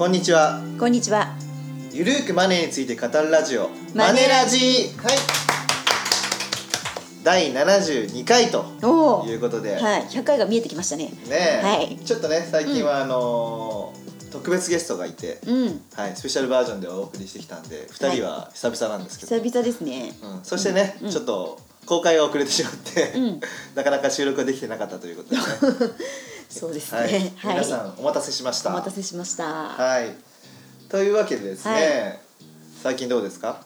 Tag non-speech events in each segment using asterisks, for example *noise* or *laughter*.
こんにちは。こんにちは。ゆるーくマネーについて語るラジオ。マネラジ。はい。第72回とおお。いうことで、はい、100回が見えてきましたね。ねえ、はい。ちょっとね最近はあのー特別ゲストがいて、うん。はい、スペシャルバージョンでお送りしてきたんで2人は久々なんですけど、久々ですね。うん、そしてね、ちょっと公開が遅れてしまって、うん。*laughs* なかなか収録ができてなかったということでね *laughs* そうですはい、ね。はい。皆さんお待たせしましたお待たせしました。はいというわけでですね、はい最近どうですか？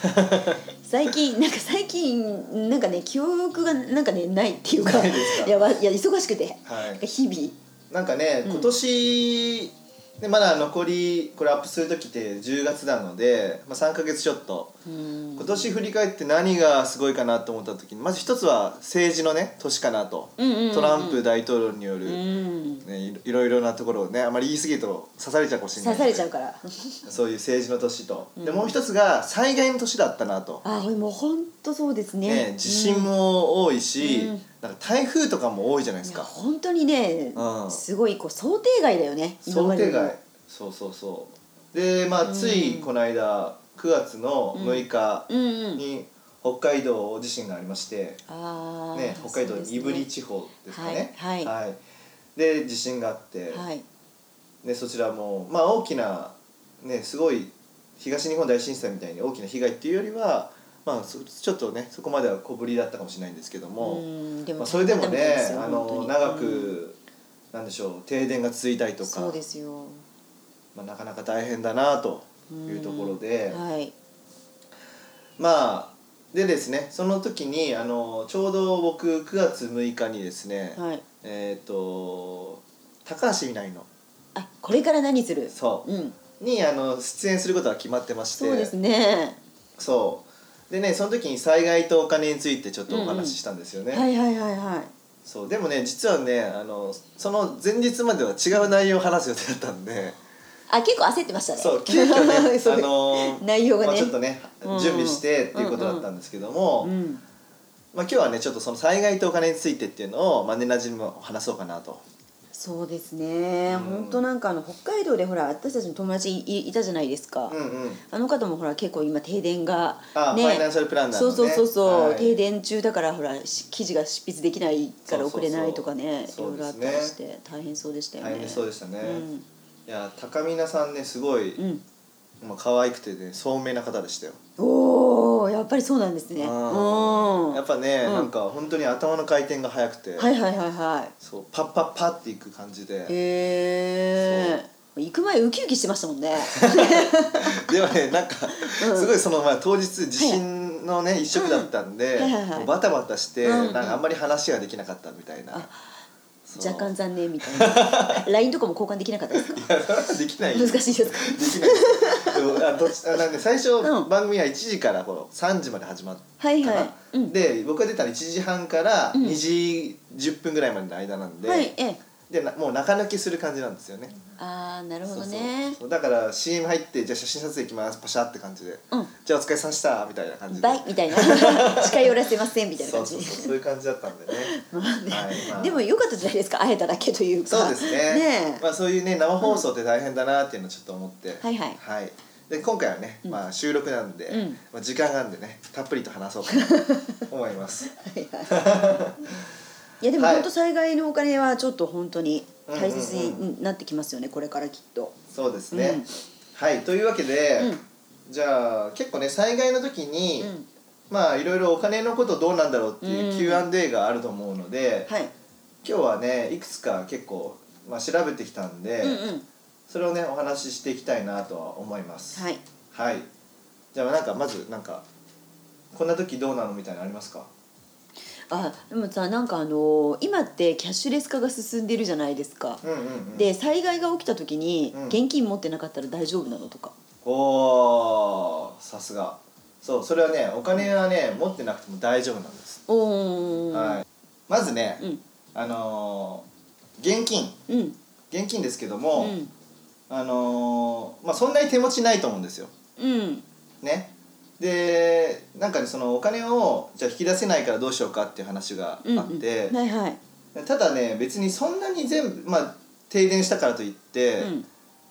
*laughs* 最近なんか最近なんかね記憶がなんかねないっていうか。ないやわいや忙しくて。はいなんか日々。なんかね今年、ね、まだ残りこれアップする時って10月なので、まあ、3か月ちょっとうん。今年振り返って何がすごいかなと思った時にまず一つは政治のね年かなと、トランプ大統領による、うん。ね、いろいろなところをねあまり言い過ぎると刺されちゃうかもしれない刺されちゃうから。*laughs* そういう政治の年と、でもう一つが災害の年だったなと、あ、もう本当そうですね。ね、地震も多いし、うん。なんか台風とかも多いじゃないですか。本当にね、うん。すごいこう想定外だよね。今想定外。そうそうそう。でまあついこの間9月の6日。に北海道地震がありまして。ね、北海道胆振地方ですかねはいはいで地震があって、はい。ね、そちらもまあ大きな、ね、すごい東日本大震災みたいに大きな被害っていうよりは、まあ、そちょっとねそこまでは小ぶりだったかもしれないんですけども、まあ、それでもねあの長うんく、なんでしょう停電が続いたりとかそうですよ。まあ、なかなか大変だなというところで、はい。まあでですねその時にあのちょうど僕9月6日にですね、はい。えっ、と高橋みなみのあ、これから何する？そううん。にあの出演することが決まってましてそうですね。そうでねその時に災害とお金についてちょっとお話ししたんですよね、はいはいはいはい。そうでもね実はねあのその前日までは違う内容を話す予定だったんであ、結構焦ってましたね。そう急遽ね *laughs* あの内容がね。まあ、ちょっとねうん。準備してっていうことだったんですけども、うん。まあ、今日はねちょっとその災害とお金についてっていうのをマネラジにも話そうかなと。そうですね。うん。本当なんかあの北海道でほら私たちの友達いいたじゃないですか。うんうん。あの方もほら結構今停電があファイナンシャルプランナーのね。そうそうそうそう、はい。停電中だからほらし記事が執筆できないから送れないとかね。いろいろあったりして大変そうでしたよね。大変そうでしたね、うんいや高見菜さんねすごい、うん。まあ可愛くてね聡明な方でしたよおおやっぱりそうなんですね。うん。うんやっぱね、うんなんか本当に頭の回転が速くて、はいはいはいはい。そうパッパッパっていく感じでへえ。行く前ウキウキしてましたもんね。*laughs* でもねなんかうんすごいその、まあ、当日地震のね一色だったんで、はいはいはいもうバタバタして、うんうんなんかあんまり話ができなかったみたいな、若干残念みたいな。*laughs* LINE とかも交換できなかったですか？いやそれはできない難しいですか？できないでもあどっちあなんで最初、うん番組は1時からこう3時まで始まったはいはいうんで僕が出たの1時半からうん2時10分ぐらいまでの間なんで、はいええ。でなもう中抜きする感じなんですよね。ああなるほどね。そう。だから CM 入ってじゃあ写真撮影行きます。パシャって感じで、うん。じゃあお疲れさしたみたいな感じで。バイみたいな。*laughs* 近寄らせませんみたいな感じ。そうそうそういう感じだったんでね。まあね。はいまあ。でも良かったじゃないですか会えただけというか。そうですね。ねえ。まあ、そういうね生放送って大変だなっていうのをちょっと思って、はいはい。はい。で今回はね、まあ、収録なんで、うん。まあ、時間があるんでねたっぷりと話そうかなと思います。*laughs* はいはい *laughs* いやでもはい。本当災害のお金はちょっと本当に大切になってきますよねこれからきっと。そうですね、うん。はい。というわけで、うん。じゃあ結構ね災害の時に、うん。まあいろいろお金のことどうなんだろうっていううん。Q&A があると思うので、はい。今日はねいくつか結構、まあ、調べてきたんで、うんうん。それをねお話ししていきたいなとは思います。はい。はい。じゃあなんかまずなんかこんな時どうなのみたいなのありますか？あでもさなんかあの今ってキャッシュレス化が進んでるじゃないですか。うんうんうん。で災害が起きた時にうん。現金持ってなかったら大丈夫なのとか。おーさすが。そうそれはねお金はね持ってなくても大丈夫なんです、おおはい。まずね、うん。あのー現金。うん。現金ですけどうも、ん。あのーまあそんなに手持ちないと思うんですよ。うん。ね。でなんかねそのお金をじゃあ引き出せないからどうしようかっていう話がうんあって、うんはいはい。ただね別にそんなに全部まあ停電したからといって、うん。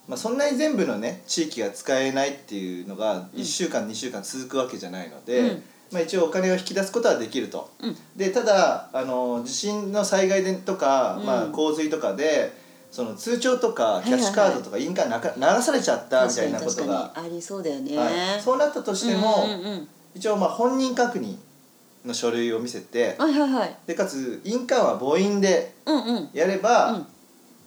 まあ、そんなに全部のね地域が使えないっていうのがうん。1週間、2週間続くわけじゃないので、うん。まあ、一応お金を引き出すことはできると。うん。でただあの地震の災害でとか、うん。まあ、洪水とかでその通帳とかキャッシュカードとか印鑑なか流されちゃったみたいなことが、確かにありそうだよね、はい、そうなったとしても、うんうんうん一応まあ本人確認の書類を見せてはいはいはい。でかつ印鑑は母印でうんうん。やれば、うん。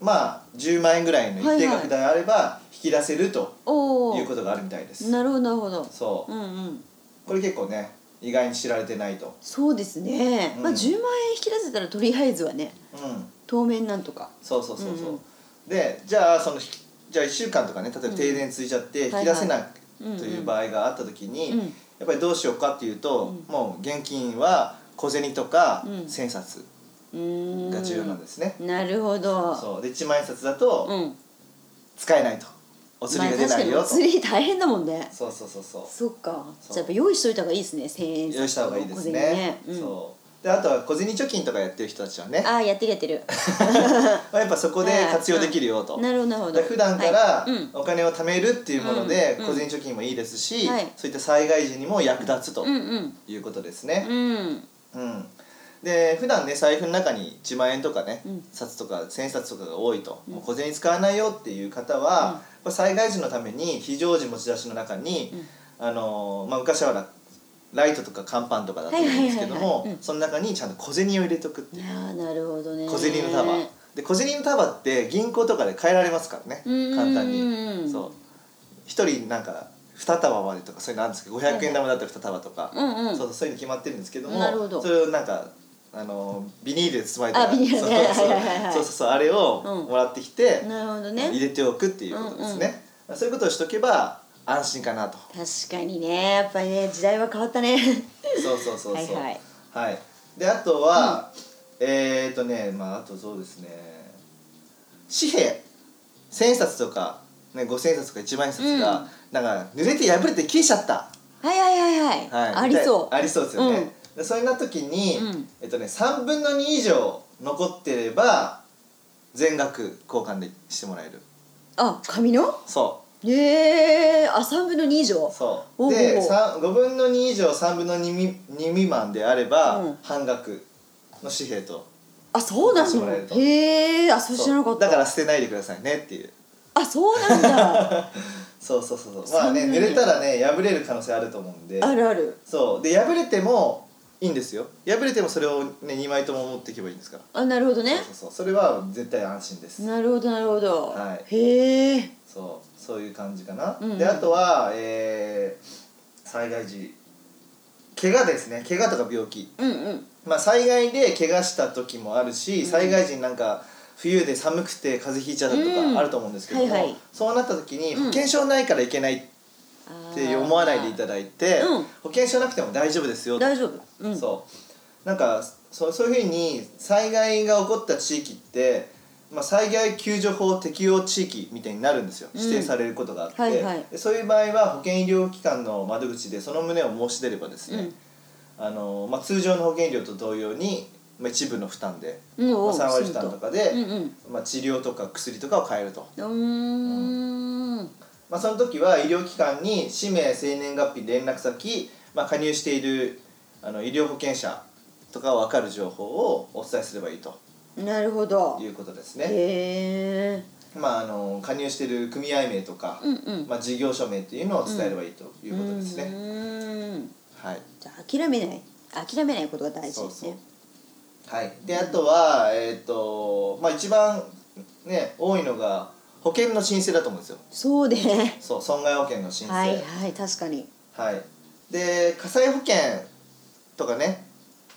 まあ10万円ぐらいの一定額であれば引き出せるとおおいうことがあるみたいです。なるほどなるほど。そう。うんうん。これ結構ね意外に知られてないと。そうですね、うん。まあ10万円引き出せたらとりあえずはねうん。当面なんとか。そうそうそうそう、うんうん。でじゃあそのひじゃあ1週間とかね例えば停電続いちゃってうん。引き出せないうん。という場合があった時に、うんやっぱりどうしようかっていうと、うん。もう現金は小銭とかうん。千冊が重要なんですね、なるほど。そう。で1万円札だとうん。使えないと。お釣りが出ないよと、まあ、釣り大変だもんね。そうそうそうそう。そっか。じゃあやっぱ用意しといた方がいいですね。千円札用意した方がいいです小銭ね。うん、そうであとは小銭貯金とかやってる人たちはね。ああやってるやってる。*laughs* まあやっぱそこで *laughs* 活用できるよと、なるほどなるほど。で普段からはい。うん。お金を貯めるっていうものでうん小銭貯金もいいですし、はい。そういった災害時にも役立つとうんうん。いうことですね。うん。うん。で普段ね財布の中に1万円とかね、うん。札とか千冊とかが多いと、もう小銭使わないよっていう方は、やっぱ災害時のために非常時持ち出しの中に、あのーまあ、昔はラライトとか乾パンとかだったと思うんですけどはいはいはいもその中にちゃんと小銭を入れとくっていう。なるほどね。小銭の束。で小銭の束って銀行とかで変えられますからね。うん簡単うんに。そう。一人なんか2束までとかそういうのあるんですけど500円玉だったら2束とか、うんうん。そうそういうの決まってるんですけどもなるほど。それをなんかあのビニールで包まれたそうねそうそうあれをうんもらってきて、なるほど入ねれておくっていうことですね、そういうことをしとけば安心かなと。確かにね。やっぱりね時代は変わったね。そうそうそうそう。はいはい。はい。であとは、えっ、ー、とねまああとそうですね。紙幣。千冊とか、ね、五千冊とか一万円札が、うん。なんか濡れて破れて消えちゃった、はいはいはいはい、はい、ありそう。ありそうですよね、でそういうな時に、うん。えっとね3分の2以上残ってれば全額交換でしてもらえる。あ紙の？そええー、あ3分の2以上。うそおう。うでおうおうさん5分の2以上3分の 2, み2未満であれば、うん。半額の紙幣と。あそうなのへえあそう知らなかった。だから捨てないでくださいねっていう。あそうなんだ。*laughs* そうそうそうそう。まあね濡れたらね破れる可能性あると思うんで。あるある。そう。で破れてもいいんですよ。破れてもそれをね2枚とも持っていけばいいんですから。あなるほどね。そうそうそう。それは絶対安心です。なるほどなるほど、はい。へえ。そう。そういう感じかな、うんうん。であとは、えー災害時怪我ですね。怪我とか病気。うんうん。まあ災害で怪我した時もあるし、災害時になんか冬で寒くて風邪ひいちゃったとうんかあると思うんですけども、はいはい。そうなった時にうん。保険証ないからいけないっあて思わないでいただいて、うん。保険証なくても大丈夫ですよと。大丈夫。うん。そう。なんかそうそういうふうに災害が起こった地域って、まあ、災害救助法適用地域みたいになるんですよ。うん。指定されることがあって、はいはい。でそういう場合は保険医療機関の窓口でその旨を申し出ればですね、あのまあ、通常の保険料と同様に、まあ、一部の負担で、うん。まあ、おう3割負担とかで、うんうん。まあ、治療とか薬とかを買えると、うーんまあ、その時は医療機関に氏名生年月日連絡先、まあ、加入しているあの医療保険者とか分かる情報をお伝えすればいいと。なるほど。いうことですね。へえ。まあ、あの加入している組合名とか、うんうん。まあ、事業所名っていうのを伝えればいいということですね。はい。じゃあ諦めない諦めないことが大事ですね。はい、であとは、えっとまあ、一番、ね、多いのが保険の申請だと思うんですよ。そうねそう損害保険の申請。はいはい確かに。はい。で火災保険とかね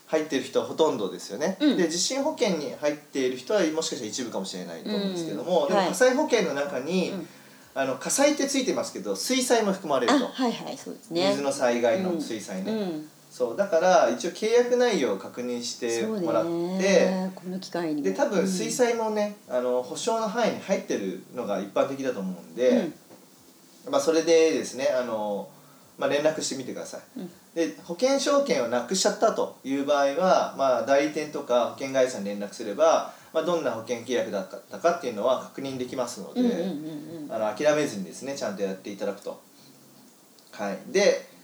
入ってる人はほとんどですよね、うん。で地震保険に入っている人はもしかしたら一部かもしれないと思うんですけども、でもうんはい。火災保険の中に、うん。あの火災ってついてますけど水災も含まれるあと、はいはいそうですね。水の災害の水災ね、うんそうだから一応契約内容を確認してもらって、ねこの機会にで多分水災もね、あの保証の範囲に入ってるのが一般的だと思うんで、うん。まあ、それでですねあの、まあ、連絡してみてください、うん。で保険証券をなくしちゃったという場合は、まあ、代理店とか保険会社に連絡すれば、まあ、どんな保険契約だったかっていうのは確認できますので、諦めずにですねちゃんとやっていただくと。はい、で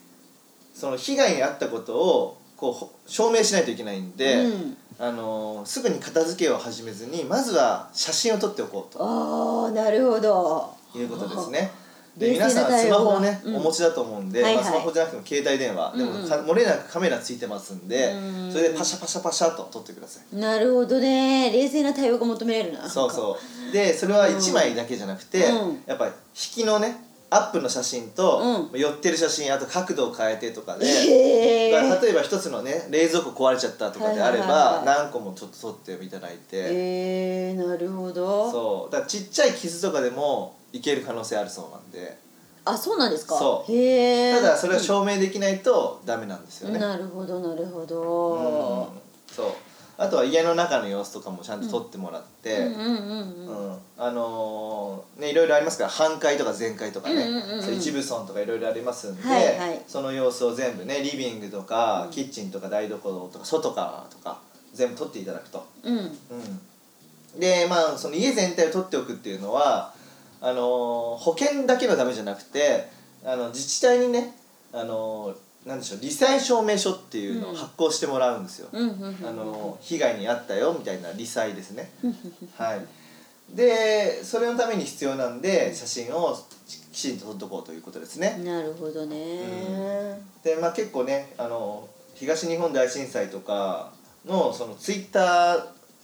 その被害に遭ったことをこうほ証明しないといけないんで、うん。あのすぐに片付けを始めずにまずは写真を撮っておこうと。ああなるほど。いうことですね。で皆さんスマホをね、うん。お持ちだと思うんで、はいはい。まあ、スマホじゃなくても携帯電話、でもか漏れなくカメラついてますんで、うん。それでパシャパシャパシャと撮ってください。なるほどね。冷静な対応が求められるなそうそう。でそれは1枚だけじゃなくて、うん。やっぱり引きのねアップの写真と、寄ってる写真あと角度を変えてとかで、へえだから例えば一つのね冷蔵庫壊れちゃったとかであれば、何個もちょっと撮っていただいて、えー、なるほど。そう。だからちっちゃい傷とかでもいける可能性あるそうなんで。あそうなんですか？そう。へえただそれは証明できないとダメなんですよね、なるほどなるほうん。どそうあとは家の中の様子とかもちゃんと撮ってもらって、うんうんうんうん。うん。あのーねいろいろありますから半壊とか全壊とかね、う一部損とかいろいろありますんで、はいはい。その様子を全部ねリビングとか、キッチンとか台所とか外からとか全部撮っていただくと。うん。うん、でまあその家全体を取っておくっていうのはあのー保険だけのためじゃなくてあの自治体にねあのーなんでしょう罹災証明書っていうのを発行してもらうんですよ。うんうんうんあのー被害に遭ったよみたいな罹災ですね。はい、でそれのために必要なんで写真をきちんと撮っとこうということですね。なるほどね。でまあ結構ねあの東日本大震災とかのそのツイッタ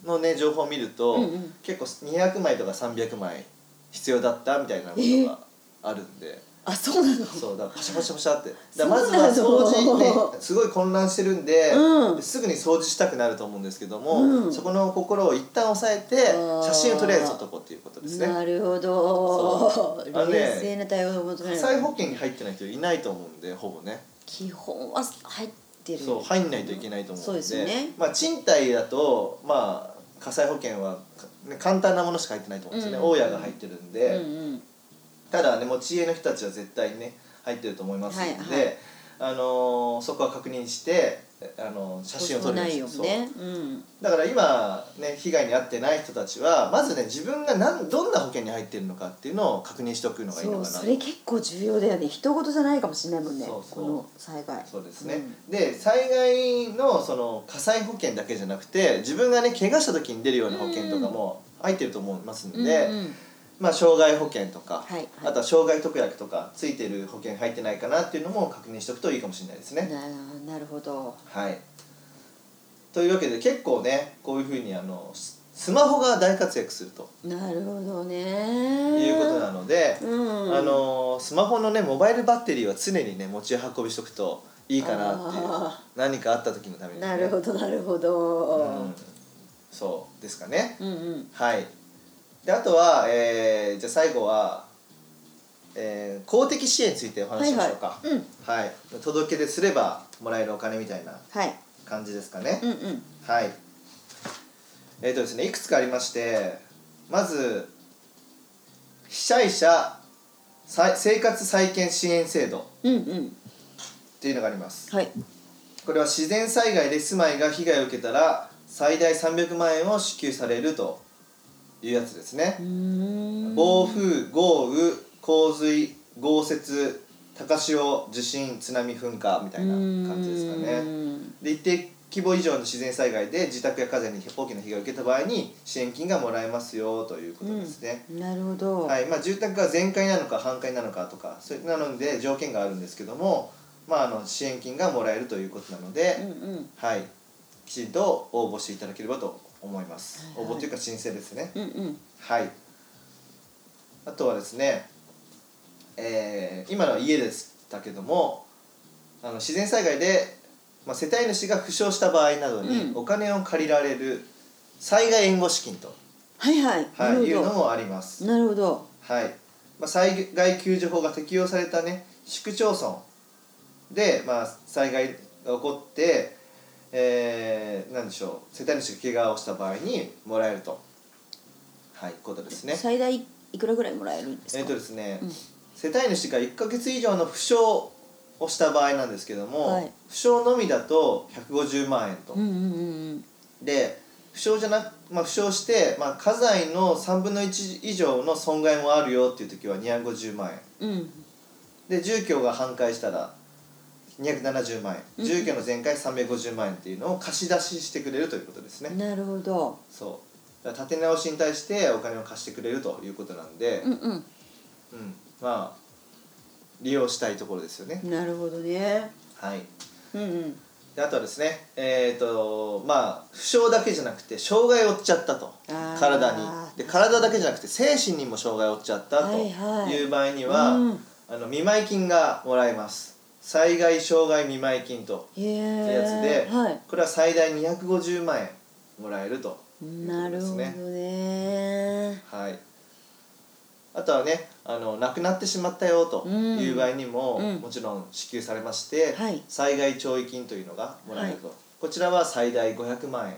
ーのね情報を見ると、うんうん。結構200枚とか300枚必要だったみたいなことがあるんで、あそうなの？そうだからパシャパシャパシャって。だまずは掃除ねすごい混乱してるんで、うん。すぐに掃除したくなると思うんですけども、うん。そこの心を一旦抑えてあー。写真をとりあえず撮っとこうっていうことですね。なるほど。そう。あのね冷静な対応を求め火災保険に入ってない人いないと思うんでほぼね。基本は入ってる。そう入んないといけないと思うんで。そうですよね。まあ、賃貸だと、まあ、火災保険は、ね、簡単なものしか入ってないと思うんですよね、うん。大家が入ってるんで、うんうんただね持ち家の人たちは絶対にね入ってると思いますので、はいはい。あのーそこは確認して、あのー写真を撮るんですよね。うん。だから今ね被害に遭ってない人たちはまずね自分が何どんな保険に入ってるのかっていうのを確認しておくのがいいのかなそうそれ結構重要だよね。人事じゃないかもしれないもんねそうそう。この災害。そうですね、で災害のその火災保険だけじゃなくて自分がね怪我した時に出るような保険とかも入ってると思いますので、うんうんまあ、障害保険とか、はいはい。あとは障害特約とかついてる保険入ってないかなっていうのも確認しておくといいかもしれないですね。ななるほど。はい、というわけで結構ねこういうふうにあのススマホが大活躍すると。なるほどね。いうことなので、うん。あのスマホのねモバイルバッテリーは常にね持ち運びしとくといいかなっていうあ何かあった時のために、ね、なるほどなるほうどん、そうですかね、うんうん。はいであとは、えーじゃあ最後は、えー公的支援についてお話ししましょうか。はいはい。うん。はい。届け出すればもらえるお金みたいなはい。感じですかね、うんうん。はい。えっ、とですねいくつかありましてまず被災者再生活再建支援制度うんうん。っていうのがあります。はい。これは自然災害で住まいが被害を受けたら最大300万円を支給されるというやつですね。暴風豪雨洪水豪雪高潮地震津波噴火みたいな感じですかうねん。で一定規模以上の自然災害で自宅や家電に大きな被害を受けた場合に支援金がもらえますよということですね、なるほど。はい。まあ、住宅が全壊なのか半壊なのかとかそういうなので条件があるんですけども、まあ、あの支援金がもらえるということなので、うんうん。はい、きちんと応募していただければと思います、応募というか申請ですね。うんうん。はい。あとはですね、えー今のは家でしたけどもあの自然災害で、まあ、世帯主が負傷した場合などにうん。お金を借りられる災害援護資金と、はいはい。は、ないいうのもあります。なるほど。はい。まあ、災害救助法が適用されたね市区町村で、まあ、災害が起こって、えー、なんでしょう世帯主が怪我をした場合にもらえると。はいことですね。最大いくらぐらいもらえるんですか？えっ、とですね、うん。世帯主が1か月以上の負傷をした場合なんですけども、はい。負傷のみだと150万円と、うんうんうんで負傷じゃなまあ、負傷して、まあ、家財の3分の1以上の損害もあるよっていう時は250万円。うん。で住居が半壊したら270万円。住居の全壊350万円っていうのを貸し出ししてくれるということですね、なるほど。そう。建て直しに対してお金を貸してくれるということなんで、うんうん。うん、まあ利用したいところですよね。なるほどね。はい。うんうん。であとはですね、えっ、とまあ負傷だけじゃなくて障害を負っちゃったと。体に。で体だけじゃなくて精神にも障害を負っちゃったとはいう場合には、うん。あの見舞い金がもらえます災害障害見舞い金とへいうやつで、えはい。これは最大250万円もらえるというなるほどことですね。ね。はい、あとはねあの亡くなってしまったよという場合にも、うん。もちろん支給されまして、はい。災害弔意金というのがもらえると、こちらは最大500万円。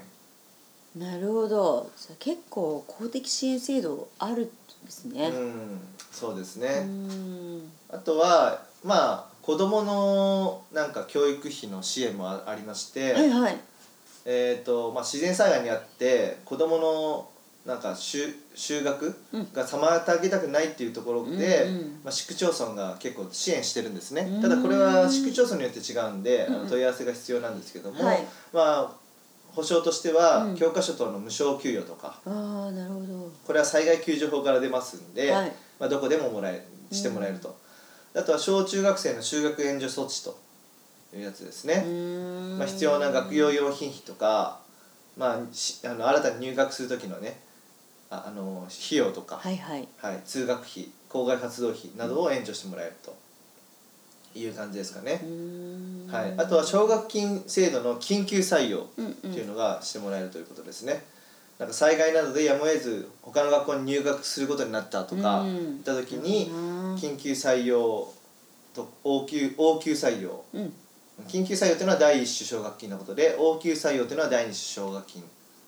なるほど。結構公的支援制度あるんですね。うん。そうですうね、ん。あとはまあ子どものなんか教育費の支援もあありまして、はいはい。えーとまあ、自然災害にあって子どものなんか就就学うん。が妨げたくないっていうところで、うんうんまあ、市区町村が結構支援してるんですね。うん。ただこれは市区町村によって違うんで、あうん。問い合わせが必要なんですけども、はい。まあ保証としては、うん。教科書等の無償給与とかああなるほど。これは災害救助法から出ますんで、はい。まあ、どこでももらえしてもらえると、あとは小中学生の就学援助措置というやつですね、うん。まあ、必要な学用用品費とか、まあ、しあの新たに入学する時のねああの費用とか、はいはい。はい、通学費校外活動費などを援助してもらえるという感じですかね。う、ん。はい、あとは奨学金制度の緊急採用うんってうんいうのがしてもらえるということですね、なんか災害などでやむを得ず他の学校に入学することになったとかうん。いった時にうん。緊急採用と応急応急採用。うん。緊急採用というのは第一種奨学金のことで応急採用というのは第二種奨学金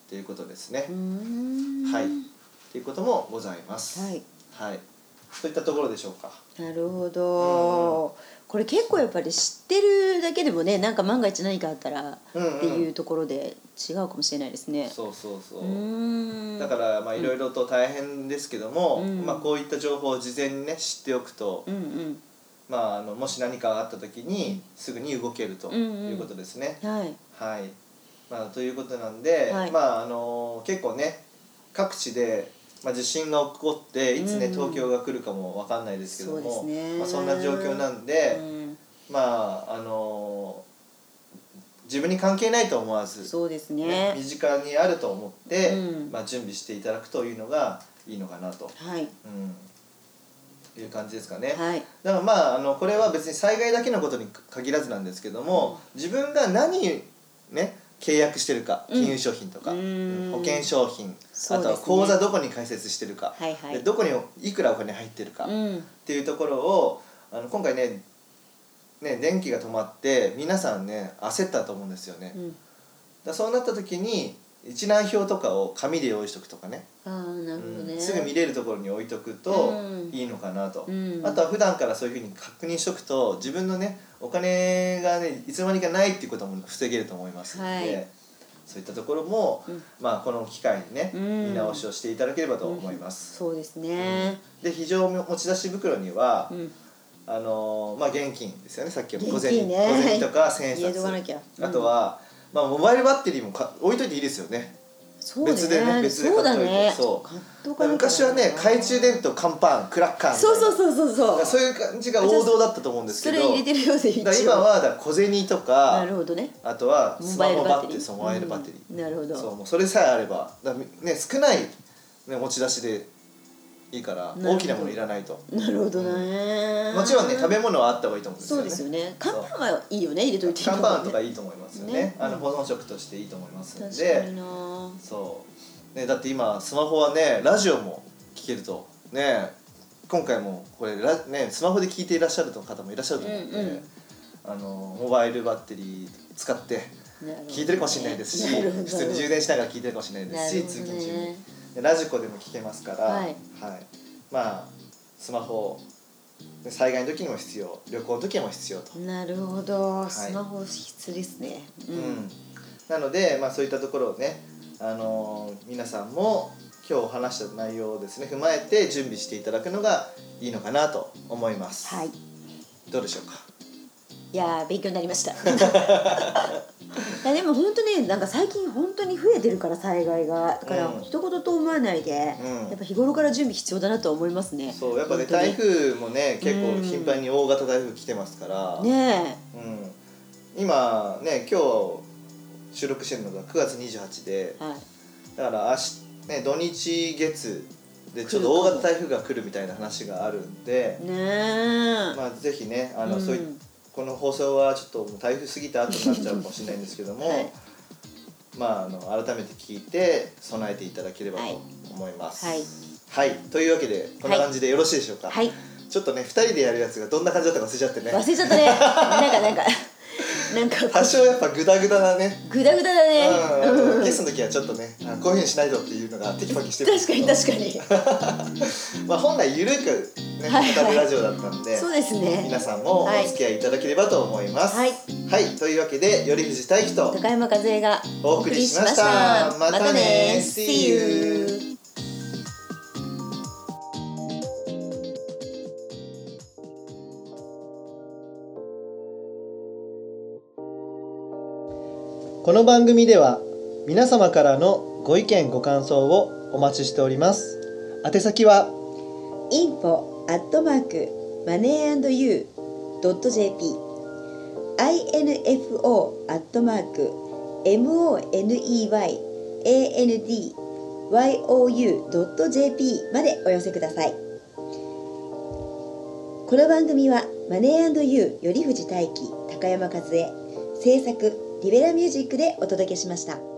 ということですね、うん。はい。ということもございます。はい。はい、そういったところでしょうか。なるほどこれ結構やっぱり知ってるだけでもねなんか万が一何かあったらうんうん。っていうところで違うかもしれないですね。そうそうそう。だからまあいろいろと大変ですけども、うん。まあ、こういった情報を事前にね知っておくと、うんうん。まあ、あのもし何かがあった時にすぐに動けるということですね。はい。はい。まあ、ということなんで、はい。まああの結構ね各地で、まあ、地震が起こっていつね、うん東京が来るかもわかんないですけどもね。まあ、そんな状況なんで、うん。まああの自分に関係ないと思わず、そうですね。ね。身近にあると思って、うん。まあ、準備していただくというのがいいのかなと、はい。うん、いう感じですかね。はい。だからまああのこれは別に災害だけのことに限らずなんですけども、自分が何ね契約してるかうん。金融商品とか、うん。保険商品、ね。あとは口座どこに開設してるか、はい。はいでどこにいくらお金入ってるか、っうん。ていうところをあの今回ねね電気が止まって皆さんね焦ったと思うんですよね。うん。らそうなった時に一覧表とかを紙で用意しとくとかね。ああなるほどね。うんすぐ見れるところに置いとくとうん。いいのかなと、うん。あとは普段からそういうふうに確認しとくと自分のねお金がねいつの間にかないっていうことも防げると思いますので、はい。そういったところも、うん。まあ、この機会にね、うん。見直しをしていただければと思います。そうですね。で非常持ち出し袋には、うん。あのーまあ、現金ですよねさっきの小現銭金ね。小銭とか千円札。あとは、まあ、モバイルバッテリーもか置いといていいですよね。そうね別でね別で買っといてね。そう買っとかなきゃ昔はね懐中電灯乾パンクラッカーそうそうそうそうそう。そういう感じが王道だったと思うんですけどそれ入れてるようで一応だから今はだ小銭となかるほどね。あとはスマホバッテリーモそうモバイルバッテリー、うんなるほど。そうそれさえあればだね少ない、ね、持ち出しでいいから大きなものいらないと。なるほどね。もちろんね食べ物はあった方がいいと思うんですよね。そうですよね。乾パンはいいよね入れといて。いい乾パンとかいいいと思いますよね。ね。あの保存食としていいと思いますの確かでにな。そう、ね、だって今スマホはねラジオも聞けるとね今回もこれラ、ね、スマホで聞いていらっしゃる方もいらっしゃると思うんで、うんうん。あのモバイルバッテリー使って聞いてるかもしれないですし、なるほど。普通に充電しながら聞いてるかもしれないですし、なるほど通勤中にラジコでも聞けますから、はい。まあスマホで災害の時にも必要旅行の時も必要と、なるほど。スマホ必須ですね。ううん。なので、まあ、そういったところをね、あのー皆さんも今日話した内容をですね踏まえて準備していただくのがいいのかなと思います、はい。どうでしょうか？いやー勉強になりました。*laughs* いやでも本当ねなんか最近本当に増えてるから災害が。だからうん。一言と思わないで、うん。やっぱ日頃から準備必要だなと思いますね。そうやっぱね台風もね結構うん頻繁に大型台風来てますから、ねうん、今ね今日収録してるのが9月28で。えはい。だから明日、ね、土日月でちょっと大型台風が来るみたいな話があるんで、ねえ、まあ、ぜひねあの、うん。そういこの放送はちょっと台風過ぎた後になっちゃうかもしれないんですけども、はい。まあ、あの改めて聞いて備えていただければと思います。はい。はい。というわけでこんな感じでよろしいでしょうか、はい。ちょっとね2人でやるやつがどんな感じだったか忘れちゃってね。忘れちゃったね。なんかなんかなんか。多少やっぱグダグダなね。グダグダだね。うん。あとゲストの時はちょっとねあこういうふうにしないとっていうのがテキパキしてる確けかどに確かに。*laughs* まあ本来ゆるくねはいラジオだったんで、そうですね。皆さんもお付き合いいただければと思います。はい。はい、というわけで頼藤大樹と高山和恵がお送りしました。またね。See you この番組では皆様からのご意見ご感想をお待ちしております。宛先は？info アットマークマネー &you ドット jp info アットマーク money and you ドット jp までお寄せくださいこの番組はマネー &you 頼藤大輝高山和恵制作リベラミュージックでお届けしました。